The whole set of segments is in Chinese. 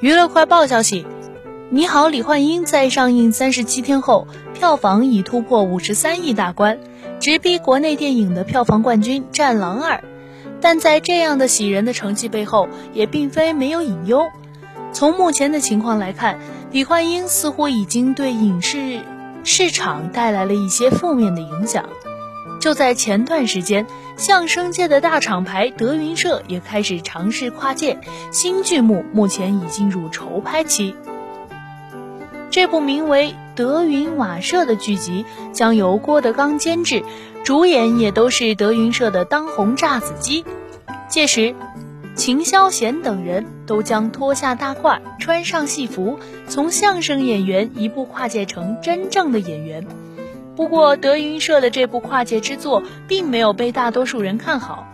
娱乐快报消息，《你好，李焕英》在上映三十七天后，票房已突破五十三亿大关，直逼国内电影的票房冠军《战狼二》。但在这样的喜人的成绩背后，也并非没有隐忧。从目前的情况来看，李焕英似乎已经对影视市场带来了一些负面的影响。就在前段时间，相声界的大厂牌德云社也开始尝试跨界，新剧目目前已进入筹拍期。这部名为《德云瓦舍》的剧集将由郭德纲监制，主演也都是德云社的当红炸子鸡。届时，秦霄贤等人都将脱下大褂，穿上戏服，从相声演员一步跨界成真正的演员。不过，德云社的这部跨界之作并没有被大多数人看好。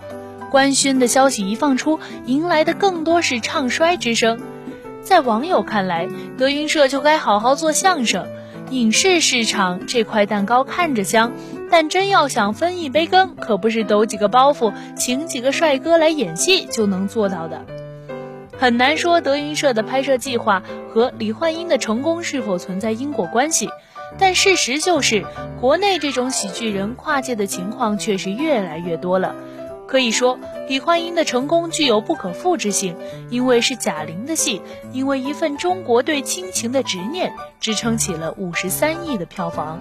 官宣的消息一放出，迎来的更多是唱衰之声。在网友看来，德云社就该好好做相声。影视市场这块蛋糕看着香，但真要想分一杯羹，可不是抖几个包袱，请几个帅哥来演戏就能做到的。很难说德云社的拍摄计划和李焕英的成功是否存在因果关系。但事实就是，国内这种喜剧人跨界的情况确实越来越多了。可以说，李焕英的成功具有不可复制性，因为是贾玲的戏，因为一份中国对亲情的执念，支撑起了五十三亿的票房。